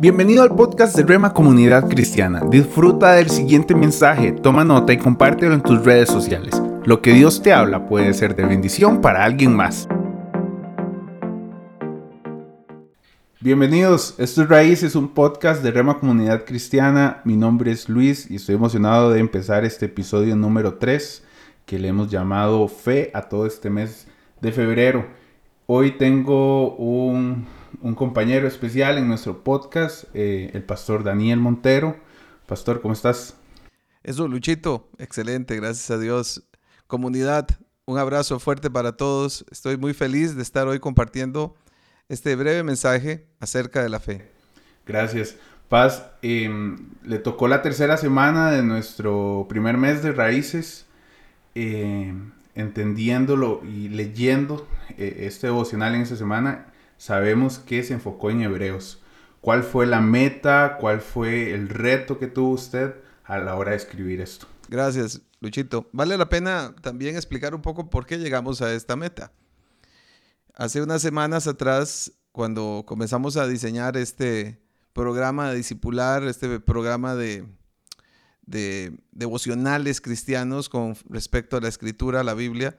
Bienvenido al podcast de Rema Comunidad Cristiana. Disfruta del siguiente mensaje, toma nota y compártelo en tus redes sociales. Lo que Dios te habla puede ser de bendición para alguien más. Bienvenidos, esto es Raíces, un podcast de Rema Comunidad Cristiana. Mi nombre es Luis y estoy emocionado de empezar este episodio número 3 que le hemos llamado Fe a todo este mes de febrero. Hoy tengo un, compañero especial en nuestro podcast, eh, el pastor Daniel Montero. Pastor, ¿cómo estás? Eso, Luchito, excelente, gracias a Dios. Comunidad, un abrazo fuerte para todos. Estoy muy feliz de estar hoy compartiendo este breve mensaje acerca de la fe. Gracias. Paz, em, le tocó la tercera semana de nuestro primer mes de raíces. Eh, entendiéndolo y leyendo eh, este devocional en esta semana, sabemos que se enfocó en Hebreos. ¿Cuál fue la meta? ¿Cuál fue el reto que tuvo usted a la hora de escribir esto? Gracias, Luchito. Vale la pena también explicar un poco por qué llegamos a esta meta. Hace unas semanas atrás, cuando comenzamos a diseñar este programa de discipular, este programa de, de devocionales cristianos con respecto a la escritura, a la Biblia,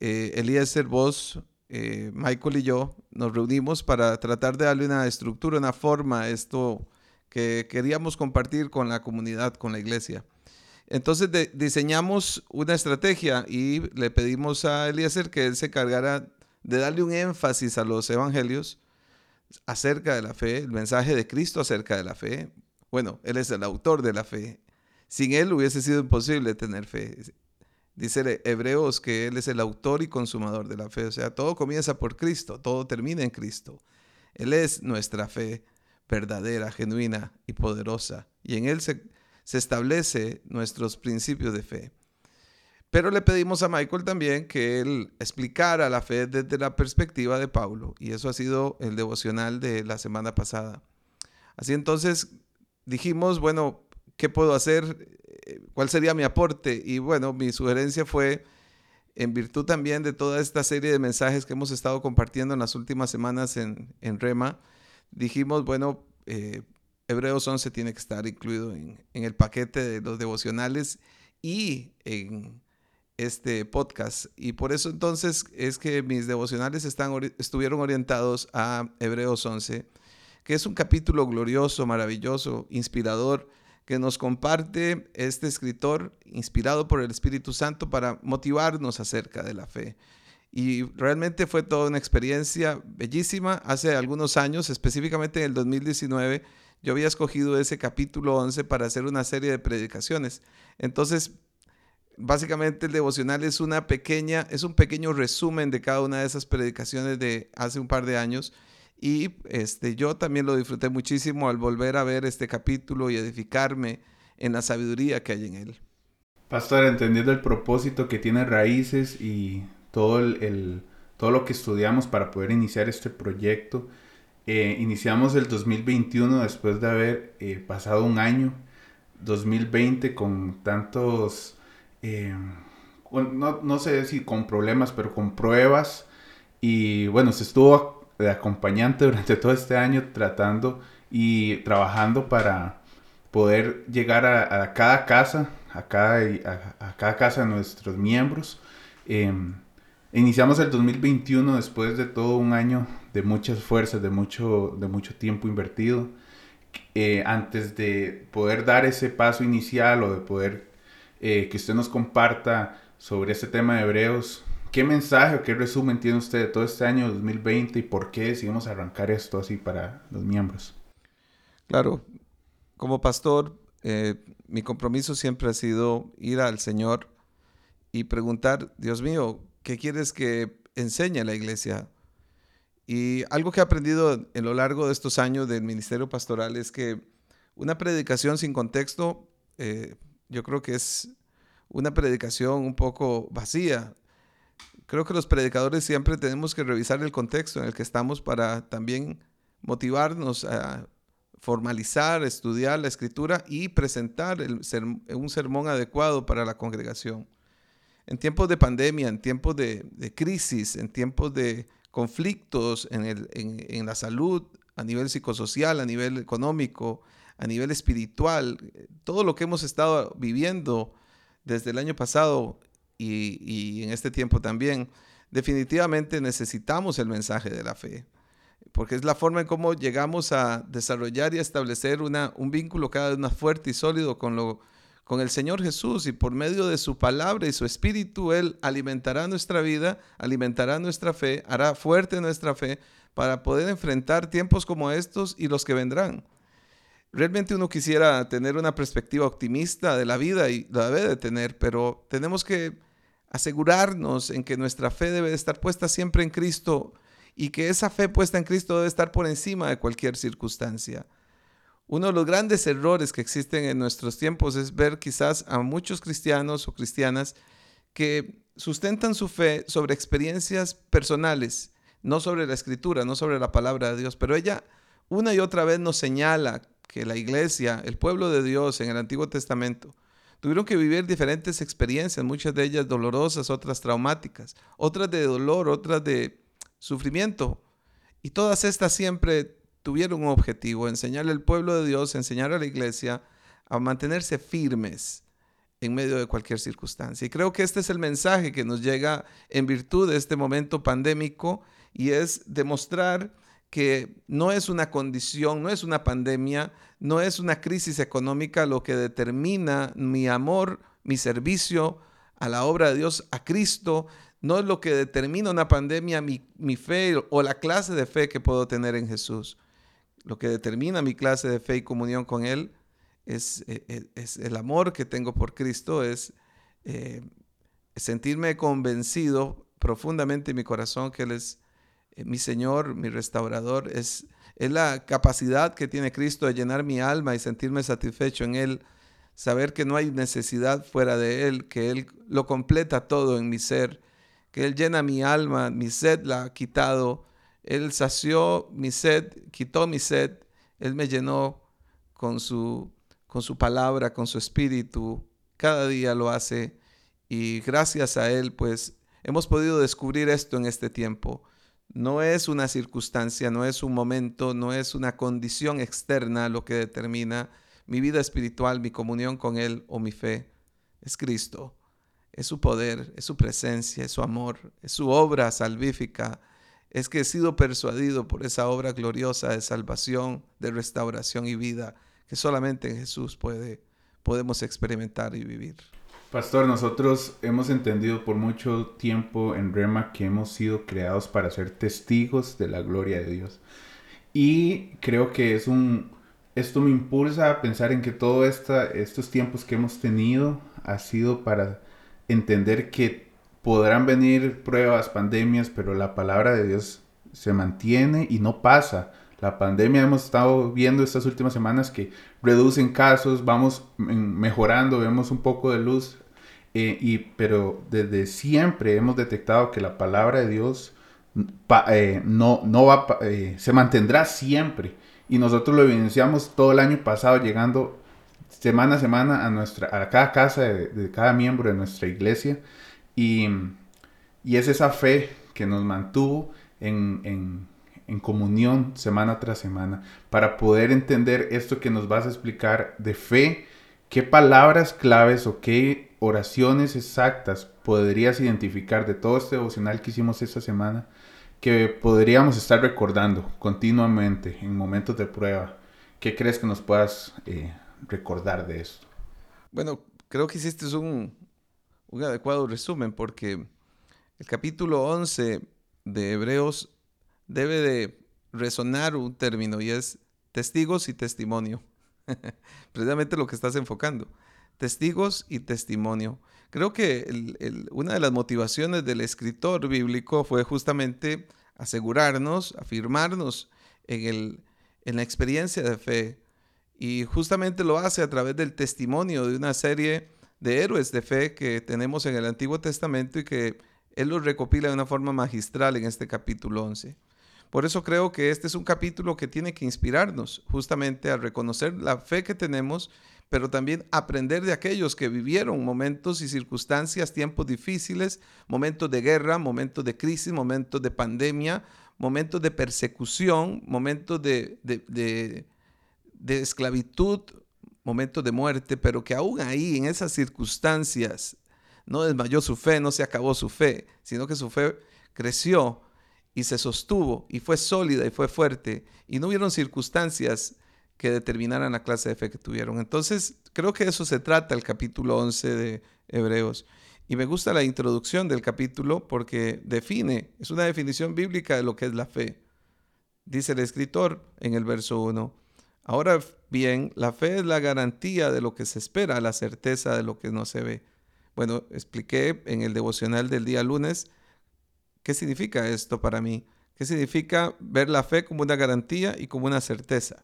eh, Eliezer, vos, eh, Michael y yo nos reunimos para tratar de darle una estructura, una forma a esto que queríamos compartir con la comunidad, con la iglesia. Entonces diseñamos una estrategia y le pedimos a Eliezer que él se cargara de darle un énfasis a los evangelios acerca de la fe, el mensaje de Cristo acerca de la fe. Bueno, él es el autor de la fe. Sin Él hubiese sido imposible tener fe. Dice Hebreos que Él es el autor y consumador de la fe. O sea, todo comienza por Cristo, todo termina en Cristo. Él es nuestra fe verdadera, genuina y poderosa. Y en Él se, se establece nuestros principios de fe. Pero le pedimos a Michael también que él explicara la fe desde la perspectiva de Pablo. Y eso ha sido el devocional de la semana pasada. Así entonces dijimos, bueno, ¿qué puedo hacer? Eh, ¿Cuál sería mi aporte? Y bueno, mi sugerencia fue, en virtud también de toda esta serie de mensajes que hemos estado compartiendo en las últimas semanas en, Rema, dijimos, bueno, eh, Hebreos 11 tiene que estar incluido en, el paquete de los devocionales y en este podcast. Y por eso entonces es que mis devocionales están, estuvieron orientados a Hebreos 11, que es un capítulo glorioso, maravilloso, inspirador, que nos comparte este escritor inspirado por el Espíritu Santo para motivarnos acerca de la fe. Y realmente fue toda una experiencia bellísima. Hace algunos años, específicamente en el 2019, yo había escogido ese capítulo 11 para hacer una serie de predicaciones. Entonces, básicamente el devocional es una pequeña, es un pequeño resumen de cada una de esas predicaciones de hace un par de años y este, yo también lo disfruté muchísimo al volver a ver este capítulo y edificarme en la sabiduría que hay en él. Pastor, entendiendo el propósito que tiene Raíces y todo, el, todo lo que estudiamos para poder iniciar este proyecto, eh, iniciamos el 2021 después de haber eh, pasado un año, 2020, con tantos, eh, no, no sé si con problemas, pero con pruebas. Y bueno, se estuvo de acompañante durante todo este año tratando y trabajando para poder llegar a, cada casa, a cada, a, cada casa de nuestros miembros. Em, iniciamos el 2021 después de todo un año de muchas fuerzas, de mucho, de mucho tiempo invertido. Eh, antes de poder dar ese paso inicial o de poder eh, que usted nos comparta sobre este tema de Hebreos, ¿Qué mensaje o qué resumen tiene usted de todo este año 2020 y por qué decidimos arrancar esto así para los miembros? Claro, como pastor, eh, mi compromiso siempre ha sido ir al Señor y preguntar, Dios mío, ¿qué quieres que enseñe la iglesia? Y algo que he aprendido en lo largo de estos años del ministerio pastoral es que una predicación sin contexto, eh, yo creo que es una predicación un poco vacía creo que los predicadores siempre tenemos que revisar el contexto en el que estamos para también motivarnos a formalizar, estudiar la escritura y presentar un sermón adecuado para la congregación. En tiempos de pandemia, en tiempos de, crisis, en tiempos de conflictos en, la salud a nivel psicosocial, a nivel económico, a nivel espiritual, todo lo que hemos estado viviendo desde el año pasado y, en este tiempo también, definitivamente necesitamos el mensaje de la fe, porque es la forma en cómo llegamos a desarrollar y establecer una, un vínculo cada vez más fuerte y sólido con, lo, con el Señor Jesús y por medio de su palabra y su espíritu, Él alimentará nuestra vida, alimentará nuestra fe, hará fuerte nuestra fe para poder enfrentar tiempos como estos y los que vendrán. Realmente uno quisiera tener una perspectiva optimista de la vida y la debe de tener, pero tenemos que asegurarnos en que nuestra fe debe de estar puesta siempre en Cristo y que esa fe puesta en Cristo debe estar por encima de cualquier circunstancia. Uno de los grandes errores que existen en nuestros tiempos es ver quizás a muchos cristianos o cristianas que sustentan su fe sobre experiencias personales, no sobre la escritura, no sobre la palabra de Dios, pero ella una y otra vez nos señala que la iglesia, el pueblo de Dios en el Antiguo Testamento, tuvieron que vivir diferentes experiencias, muchas de ellas dolorosas, otras traumáticas, otras de dolor, otras de sufrimiento. Y todas estas siempre tuvieron un objetivo, enseñarle al pueblo de Dios, enseñar a la iglesia a mantenerse firmes en medio de cualquier circunstancia. Y creo que este es el mensaje que nos llega en virtud de este momento pandémico y es demostrar que no es una condición, no es una pandemia, no es una crisis económica lo que determina mi amor, mi servicio a la obra de Dios, a Cristo, no es lo que determina una pandemia, mi, fe o la clase de fe que puedo tener en Jesús. Lo que determina mi clase de fe y comunión con Él es, e, e, el amor que tengo por Cristo, es eh, sentirme convencido profundamente en mi corazón que Él es mi Señor, mi restaurador, es, es la capacidad que tiene Cristo de llenar mi alma y sentirme satisfecho en Él, saber que no hay necesidad fuera de Él, que Él lo completa todo en mi ser, que Él llena mi alma, mi sed la ha quitado, Él sació mi sed, quitó mi sed, Él me llenó con su, con su palabra, con su espíritu, cada día lo hace y gracias a Él pues hemos podido descubrir esto en este tiempo no es una circunstancia, no es un momento, no es una condición externa lo que determina mi vida espiritual, mi comunión con Él o mi fe. Es Cristo, es su poder, es su presencia, es su amor, es su obra salvífica. Es que he sido persuadido por esa obra gloriosa de salvación, de restauración y vida que solamente en Jesús puede, podemos experimentar y vivir. Pastor, nosotros hemos entendido por mucho tiempo en Rema que hemos sido creados para ser testigos de la gloria de Dios. Y creo que es un, esto me impulsa a pensar en que todos estos tiempos que hemos tenido ha sido para entender que podrán venir pruebas, pandemias, pero la palabra de Dios se mantiene y no pasa. La pandemia hemos estado viendo estas últimas semanas que reducen casos, vamos mejorando, vemos un poco de luz, eh, y, pero desde siempre hemos detectado que la palabra de Dios eh, no, no va, eh, se mantendrá siempre. Y nosotros lo evidenciamos todo el año pasado llegando semana a semana a, nuestra, a cada casa de, cada miembro de nuestra iglesia. Y, y, es esa fe que nos mantuvo en, en en comunión semana tras semana para poder entender esto que nos vas a explicar de fe, qué palabras claves o qué oraciones exactas podrías identificar de todo este devocional que hicimos esta semana que podríamos estar recordando continuamente en momentos de prueba. ¿Qué crees que nos puedas eh, recordar de esto? Bueno, creo que hiciste un, un adecuado resumen porque el capítulo 11 de Hebreos debe de resonar un término y es testigos y testimonio. Precisamente lo que estás enfocando. Testigos y testimonio. Creo que una de las motivaciones del escritor bíblico fue justamente asegurarnos, afirmarnos en, en la experiencia de fe. Y justamente lo hace a través del testimonio de una serie de héroes de fe que tenemos en el Antiguo Testamento y que él los recopila de una forma magistral en este capítulo 11. Por eso creo que este es un capítulo que tiene que inspirarnos justamente a reconocer la fe que tenemos, pero también aprender de aquellos que vivieron momentos y circunstancias, tiempos difíciles, momentos de guerra, momentos de crisis, momentos de pandemia, momentos de persecución, momentos de, de, esclavitud, momentos de muerte, pero que aún ahí, en esas circunstancias, no desmayó su fe, no se acabó su fe, sino que su fe creció y se sostuvo y fue sólida y fue fuerte y no hubieron circunstancias que determinaran la clase de fe que tuvieron. Entonces, creo que eso se trata el capítulo 11 de Hebreos. Y me gusta la introducción del capítulo porque define, es una definición bíblica de lo que es la fe. Dice el escritor en el verso 1. Ahora bien, la fe es la garantía de lo que se espera, la certeza de lo que no se ve. Bueno, expliqué en el devocional del día lunes qué significa esto para mí. ¿Qué significa ver la fe como una garantía y como una certeza?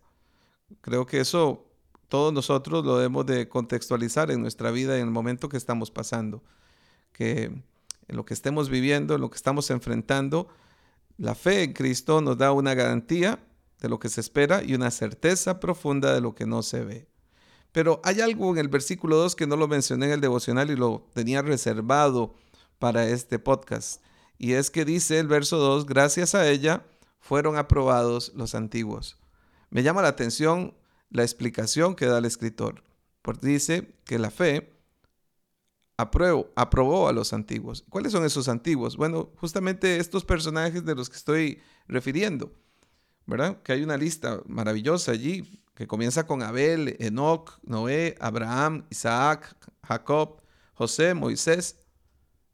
Creo que eso todos nosotros lo debemos de contextualizar en nuestra vida en el momento que estamos pasando. Que en lo que estemos viviendo, en lo que estamos enfrentando, la fe en Cristo nos da una garantía de lo que se espera y una certeza profunda de lo que no se ve. Pero hay algo en el versículo 2 que no lo mencioné en el devocional y lo tenía reservado para este podcast. Y es que dice el verso 2, gracias a ella fueron aprobados los antiguos. Me llama la atención la explicación que da el escritor, porque dice que la fe aprobó a los antiguos. ¿Cuáles son esos antiguos? Bueno, justamente estos personajes de los que estoy refiriendo, ¿verdad? Que hay una lista maravillosa allí que comienza con Abel, Enoch, Noé, Abraham, Isaac, Jacob, José, Moisés,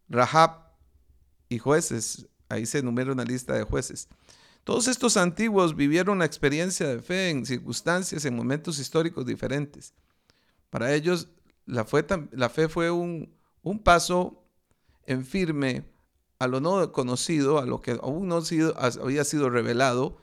Rahab y jueces. Ahí se enumera una lista de jueces. Todos estos antiguos vivieron la experiencia de fe en circunstancias, en momentos históricos diferentes. Para ellos, la fe, la fe fue un, un, paso en firme a lo no conocido, a lo que aún no había sido revelado.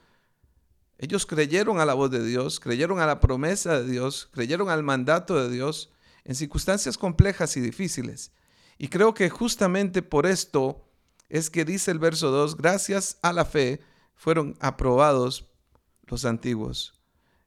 Ellos creyeron a la voz de Dios, creyeron a la promesa de Dios, creyeron al mandato de Dios en circunstancias complejas y difíciles. Y creo que justamente por esto es que dice el verso 2, gracias a la fe, fueron aprobados los antiguos.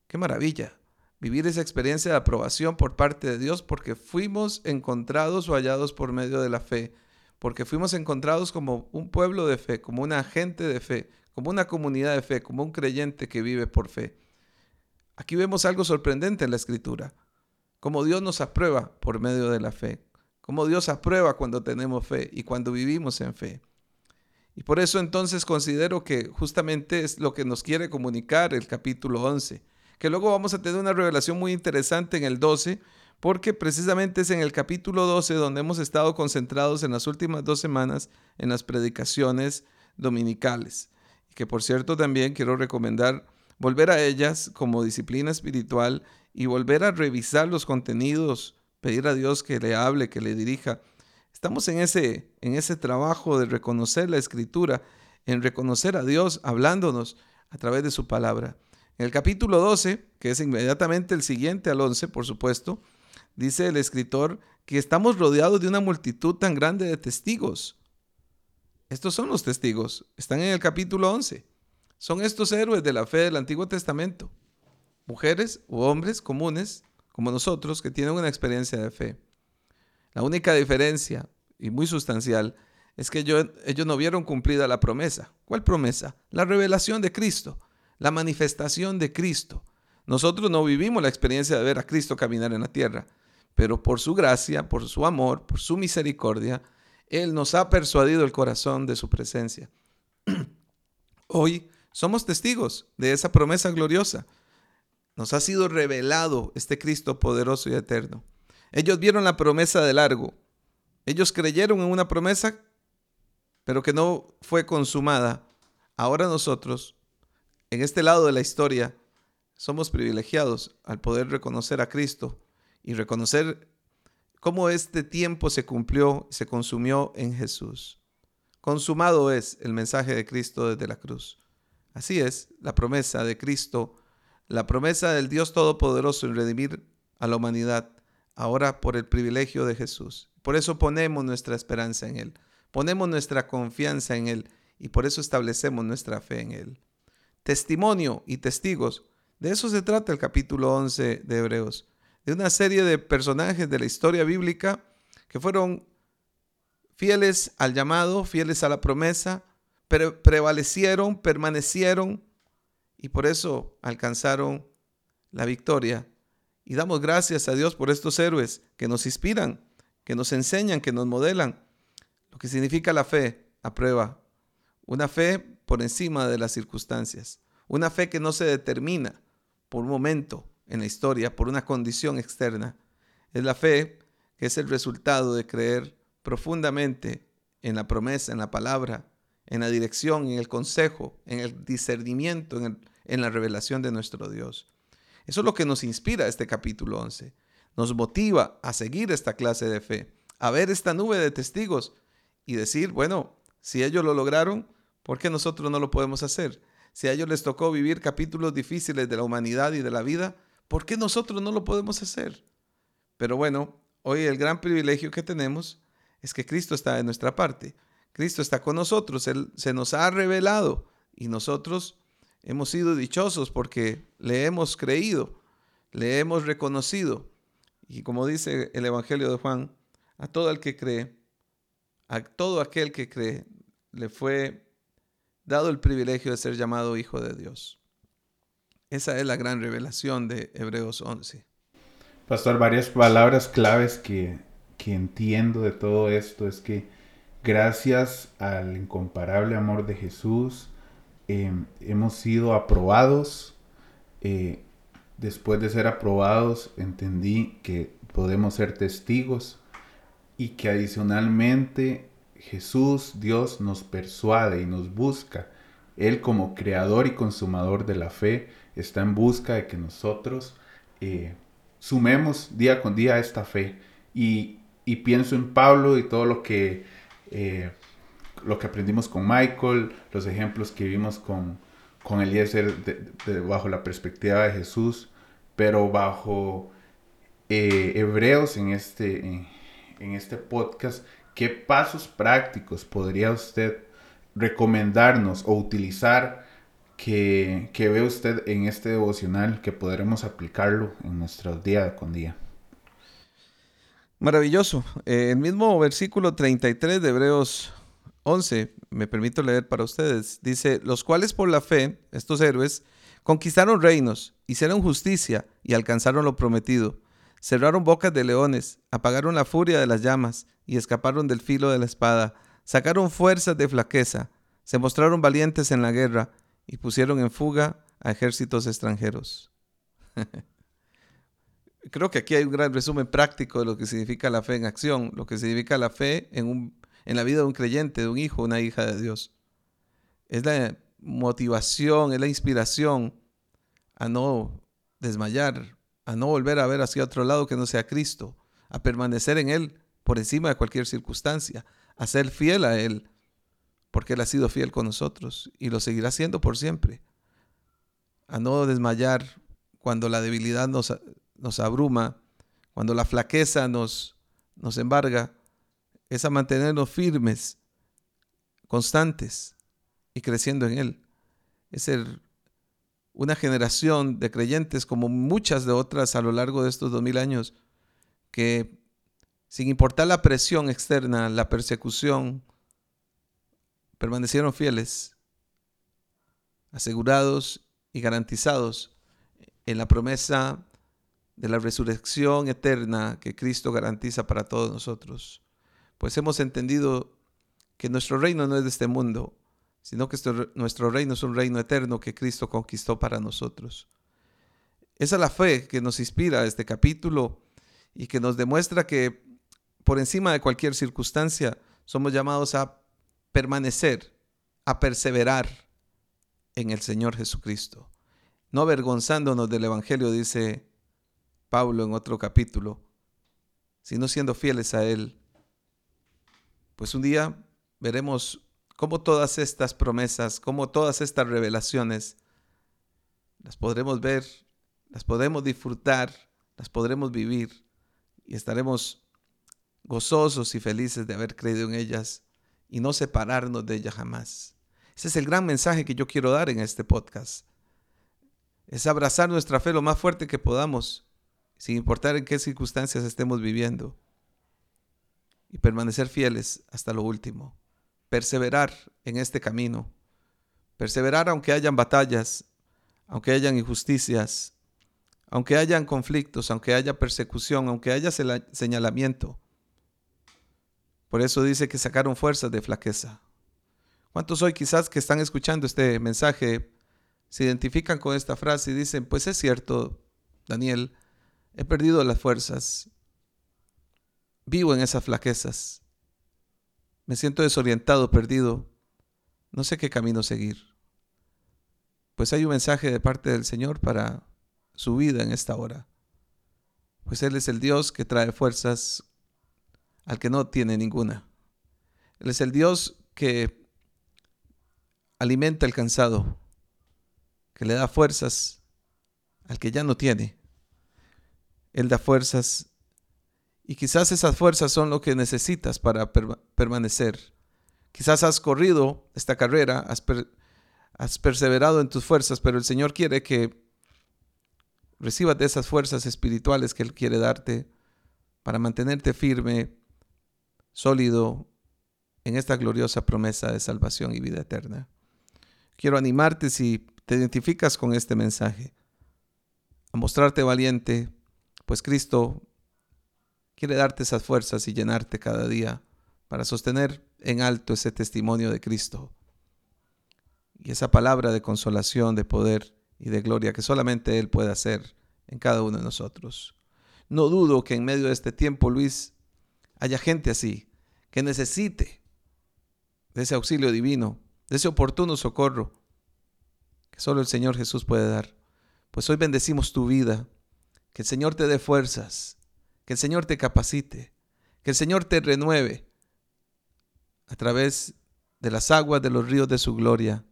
Qué maravilla vivir esa experiencia de aprobación por parte de Dios porque fuimos encontrados o hallados por medio de la fe, porque fuimos encontrados como un pueblo de fe, como una gente de fe, como una comunidad de fe, como un creyente que vive por fe. Aquí vemos algo sorprendente en la escritura, como Dios nos aprueba por medio de la fe, como Dios aprueba cuando tenemos fe y cuando vivimos en fe. Y por eso entonces considero que justamente es lo que nos quiere comunicar el capítulo 11, que luego vamos a tener una revelación muy interesante en el 12, porque precisamente es en el capítulo 12 donde hemos estado concentrados en las últimas dos semanas en las predicaciones dominicales. Y que por cierto también quiero recomendar volver a ellas como disciplina espiritual y volver a revisar los contenidos, pedir a Dios que le hable, que le dirija Estamos en ese, en ese trabajo de reconocer la escritura, en reconocer a Dios hablándonos a través de su palabra. En el capítulo 12, que es inmediatamente el siguiente al 11, por supuesto, dice el escritor que estamos rodeados de una multitud tan grande de testigos. Estos son los testigos, están en el capítulo 11. Son estos héroes de la fe del Antiguo Testamento, mujeres u hombres comunes como nosotros que tienen una experiencia de fe. La única diferencia, y muy sustancial, es que ellos, no vieron cumplida la promesa. ¿Cuál promesa? La revelación de Cristo, la manifestación de Cristo. Nosotros no vivimos la experiencia de ver a Cristo caminar en la tierra, pero por su gracia, por su amor, por su misericordia, Él nos ha persuadido el corazón de su presencia. Hoy somos testigos de esa promesa gloriosa. Nos ha sido revelado este Cristo poderoso y eterno. Ellos vieron la promesa de largo. Ellos creyeron en una promesa, pero que no fue consumada. Ahora nosotros, en este lado de la historia, somos privilegiados al poder reconocer a Cristo y reconocer cómo este tiempo se cumplió, se consumió en Jesús. Consumado es el mensaje de Cristo desde la cruz. Así es, la promesa de Cristo, la promesa del Dios Todopoderoso en redimir a la humanidad ahora por el privilegio de Jesús. Por eso ponemos nuestra esperanza en Él, ponemos nuestra confianza en Él y por eso establecemos nuestra fe en Él. Testimonio y testigos. De eso se trata el capítulo 11 de Hebreos, de una serie de personajes de la historia bíblica que fueron fieles al llamado, fieles a la promesa, prevalecieron, permanecieron y por eso alcanzaron la victoria. Y damos gracias a Dios por estos héroes que nos inspiran, que nos enseñan, que nos modelan. Lo que significa la fe a prueba. Una fe por encima de las circunstancias. Una fe que no se determina por un momento en la historia, por una condición externa. Es la fe que es el resultado de creer profundamente en la promesa, en la palabra, en la dirección, en el consejo, en el discernimiento, en, en la revelación de nuestro Dios. Eso es lo que nos inspira este capítulo 11. Nos motiva a seguir esta clase de fe, a ver esta nube de testigos y decir, bueno, si ellos lo lograron, ¿por qué nosotros no lo podemos hacer? Si a ellos les tocó vivir capítulos difíciles de la humanidad y de la vida, ¿por qué nosotros no lo podemos hacer? Pero bueno, hoy el gran privilegio que tenemos es que Cristo está de nuestra parte. Cristo está con nosotros, Él se nos ha revelado y nosotros hemos sido dichosos porque le hemos creído, le hemos reconocido. Y como dice el Evangelio de Juan, a todo el que cree, a todo aquel que cree, le fue dado el privilegio de ser llamado hijo de Dios. Esa es la gran revelación de Hebreos 11. Pastor, varias palabras claves que, que entiendo de todo esto es que gracias al incomparable amor de Jesús, Em, hemos sido aprobados. Eh, después de ser aprobados, entendí que podemos ser testigos y que adicionalmente Jesús, Dios, nos persuade y nos busca. Él como creador y consumador de la fe está en busca de que nosotros eh, sumemos día con día esta fe. Y, pienso en Pablo y todo lo que eh, lo que aprendimos con Michael, los ejemplos que vimos con, con Eliezer bajo la perspectiva de Jesús, pero bajo eh, Hebreos en este, en, este podcast, ¿qué pasos prácticos podría usted recomendarnos o utilizar que, que, ve usted en este devocional que podremos aplicarlo en nuestro día con día? Maravilloso. Eh, el mismo versículo 33 de Hebreos 11, me permito leer para ustedes, dice, los cuales por la fe, estos héroes, conquistaron reinos, hicieron justicia y alcanzaron lo prometido, cerraron bocas de leones, apagaron la furia de las llamas y escaparon del filo de la espada, sacaron fuerzas de flaqueza, se mostraron valientes en la guerra y pusieron en fuga a ejércitos extranjeros. Creo que aquí hay un gran resumen práctico de lo que significa la fe en acción, lo que significa la fe en un en la vida de un creyente, de un hijo, una hija de Dios. Es la motivación, es la inspiración a no desmayar, a no volver a ver hacia otro lado que no sea Cristo, a permanecer en Él por encima de cualquier circunstancia, a ser fiel a Él, porque Él ha sido fiel con nosotros y lo seguirá siendo por siempre. A no desmayar cuando la debilidad nos, nos abruma, cuando la flaqueza nos, nos embarga, es a mantenernos firmes, constantes y creciendo en Él. Es ser una generación de creyentes como muchas de otras a lo largo de estos dos mil años que sin importar la presión externa, la persecución, permanecieron fieles, asegurados y garantizados en la promesa de la resurrección eterna que Cristo garantiza para todos nosotros pues hemos entendido que nuestro reino no es de este mundo, sino que nuestro reino es un reino eterno que Cristo conquistó para nosotros. Esa es la fe que nos inspira este capítulo y que nos demuestra que por encima de cualquier circunstancia somos llamados a permanecer, a perseverar en el Señor Jesucristo, no avergonzándonos del Evangelio, dice Pablo en otro capítulo, sino siendo fieles a Él pues un día veremos cómo todas estas promesas, cómo todas estas revelaciones, las podremos ver, las podremos disfrutar, las podremos vivir y estaremos gozosos y felices de haber creído en ellas y no separarnos de ellas jamás. Ese es el gran mensaje que yo quiero dar en este podcast. Es abrazar nuestra fe lo más fuerte que podamos, sin importar en qué circunstancias estemos viviendo y permanecer fieles hasta lo último. perseverar en este camino. Perseverar aunque hayan batallas, aunque hayan injusticias, aunque hayan conflictos, aunque haya persecución, aunque haya señalamiento. Por eso dice que sacaron fuerzas de flaqueza. ¿Cuántos hoy quizás que están escuchando este mensaje se identifican con esta frase y dicen, pues es cierto, Daniel, he perdido las fuerzas, vivo en esas flaquezas, me siento desorientado, perdido, no sé qué camino seguir. Pues hay un mensaje de parte del Señor para su vida en esta hora. Pues Él es el Dios que trae fuerzas al que no tiene ninguna. Él es el Dios que alimenta al cansado, que le da fuerzas al que ya no tiene. Él da fuerzas y quizás esas fuerzas son lo que necesitas para permanecer. Quizás has corrido esta carrera, has, has perseverado en tus fuerzas, pero el Señor quiere que recibas de esas fuerzas espirituales que Él quiere darte para mantenerte firme, sólido en esta gloriosa promesa de salvación y vida eterna. Quiero animarte si te identificas con este mensaje, a mostrarte valiente, pues Cristo quiere darte esas fuerzas y llenarte cada día para sostener en alto ese testimonio de Cristo y esa palabra de consolación, de poder y de gloria que solamente Él puede hacer en cada uno de nosotros. No dudo que en medio de este tiempo, Luis, haya gente así, que necesite de ese auxilio divino, de ese oportuno socorro que solo el Señor Jesús puede dar. Pues hoy bendecimos tu vida, que el Señor te dé fuerzas, que el Señor te capacite, que el Señor te renueve a través de las aguas de los ríos de su gloria,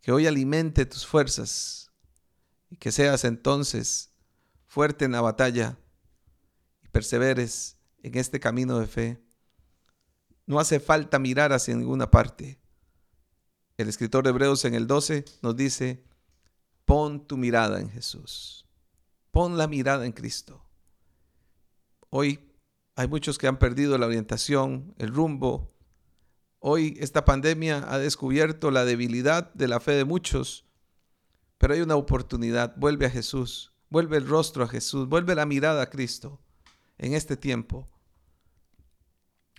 que hoy alimente tus fuerzas y que seas entonces fuerte en la batalla y perseveres en este camino de fe. No hace falta mirar hacia ninguna parte. El escritor de Hebreos en el 12 nos dice, pon tu mirada en Jesús, pon la mirada en Cristo. Hoy hay muchos que han perdido la orientación, el rumbo. Hoy esta pandemia ha descubierto la debilidad de la fe de muchos, pero hay una oportunidad. Vuelve a Jesús, vuelve el rostro a Jesús, vuelve la mirada a Cristo en este tiempo.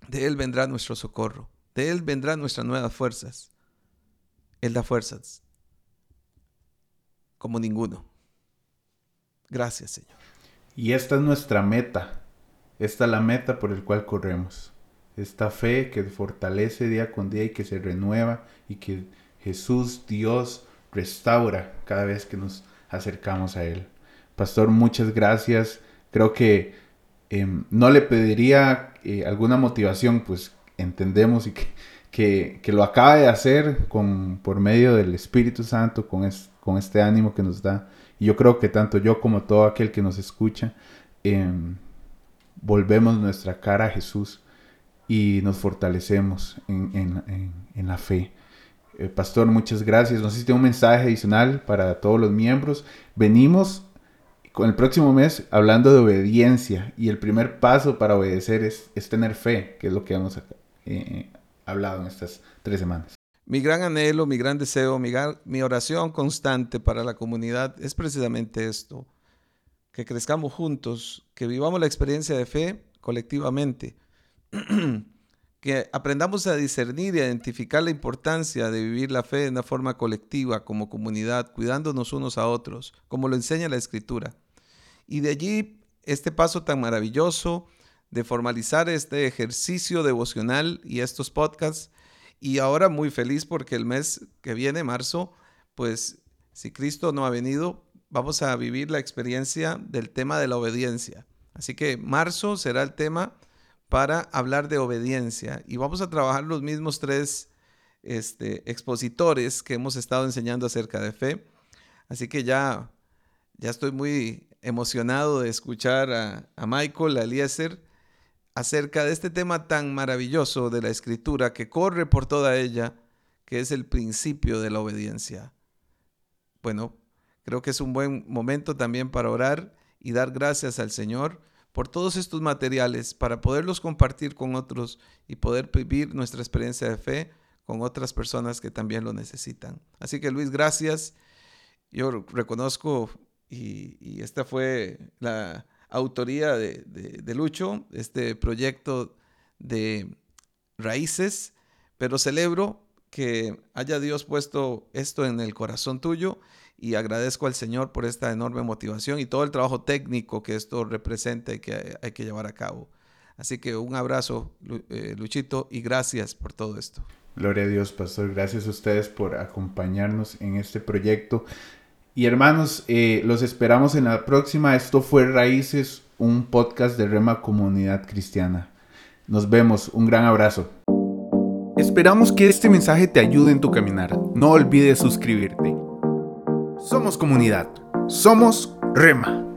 De Él vendrá nuestro socorro, de Él vendrán nuestras nuevas fuerzas. Él da fuerzas como ninguno. Gracias, Señor. Y esta es nuestra meta, esta es la meta por el cual corremos. Esta fe que fortalece día con día y que se renueva y que Jesús, Dios, restaura cada vez que nos acercamos a Él. Pastor, muchas gracias. Creo que em, no le pediría eh, alguna motivación, pues entendemos y que, que, lo acaba de hacer con, por medio del Espíritu Santo, con, con este ánimo que nos da. Y yo creo que tanto yo como todo aquel que nos escucha, em, volvemos nuestra cara a Jesús y nos fortalecemos en, la fe. Eh, pastor, muchas gracias. No sé si tiene un mensaje adicional para todos los miembros. Venimos con el próximo mes hablando de obediencia y el primer paso para obedecer es, tener fe, que es lo que hemos eh, hablado en estas tres semanas. Mi gran anhelo, mi gran deseo, mi oración constante para la comunidad es precisamente esto, que crezcamos juntos, que vivamos la experiencia de fe colectivamente, que aprendamos a discernir y a identificar la importancia de vivir la fe de una forma colectiva, como comunidad, cuidándonos unos a otros, como lo enseña la Escritura. Y de allí este paso tan maravilloso de formalizar este ejercicio devocional y estos podcasts. Y ahora muy feliz porque el mes que viene, marzo, pues si Cristo no ha venido, vamos a vivir la experiencia del tema de la obediencia. Así que marzo será el tema para hablar de obediencia y vamos a trabajar los mismos tres este, expositores que hemos estado enseñando acerca de fe. Así que ya, ya estoy muy emocionado de escuchar a, a Michael, a Eliezer, acerca de este tema tan maravilloso de la escritura que corre por toda ella, que es el principio de la obediencia. Bueno, Creo que es un buen momento también para orar y dar gracias al Señor por todos estos materiales para poderlos compartir con otros y poder vivir nuestra experiencia de fe con otras personas que también lo necesitan. Así que Luis, gracias. Yo reconozco, y, esta fue la autoría de, de Lucho, este proyecto de raíces, pero celebro que haya Dios puesto esto en el corazón tuyo y agradezco al Señor por esta enorme motivación y todo el trabajo técnico que esto representa y que hay que llevar a cabo. Así que un abrazo, eh, Luchito, y gracias por todo esto. Gloria a Dios, pastor. Gracias a ustedes por acompañarnos en este proyecto. Y hermanos, eh, los esperamos en la próxima. Esto fue Raíces, un podcast de Rema Comunidad Cristiana. Nos vemos. Un gran abrazo. Esperamos que este mensaje te ayude en tu caminar. No olvides suscribirte. Somos comunidad. Somos Rema.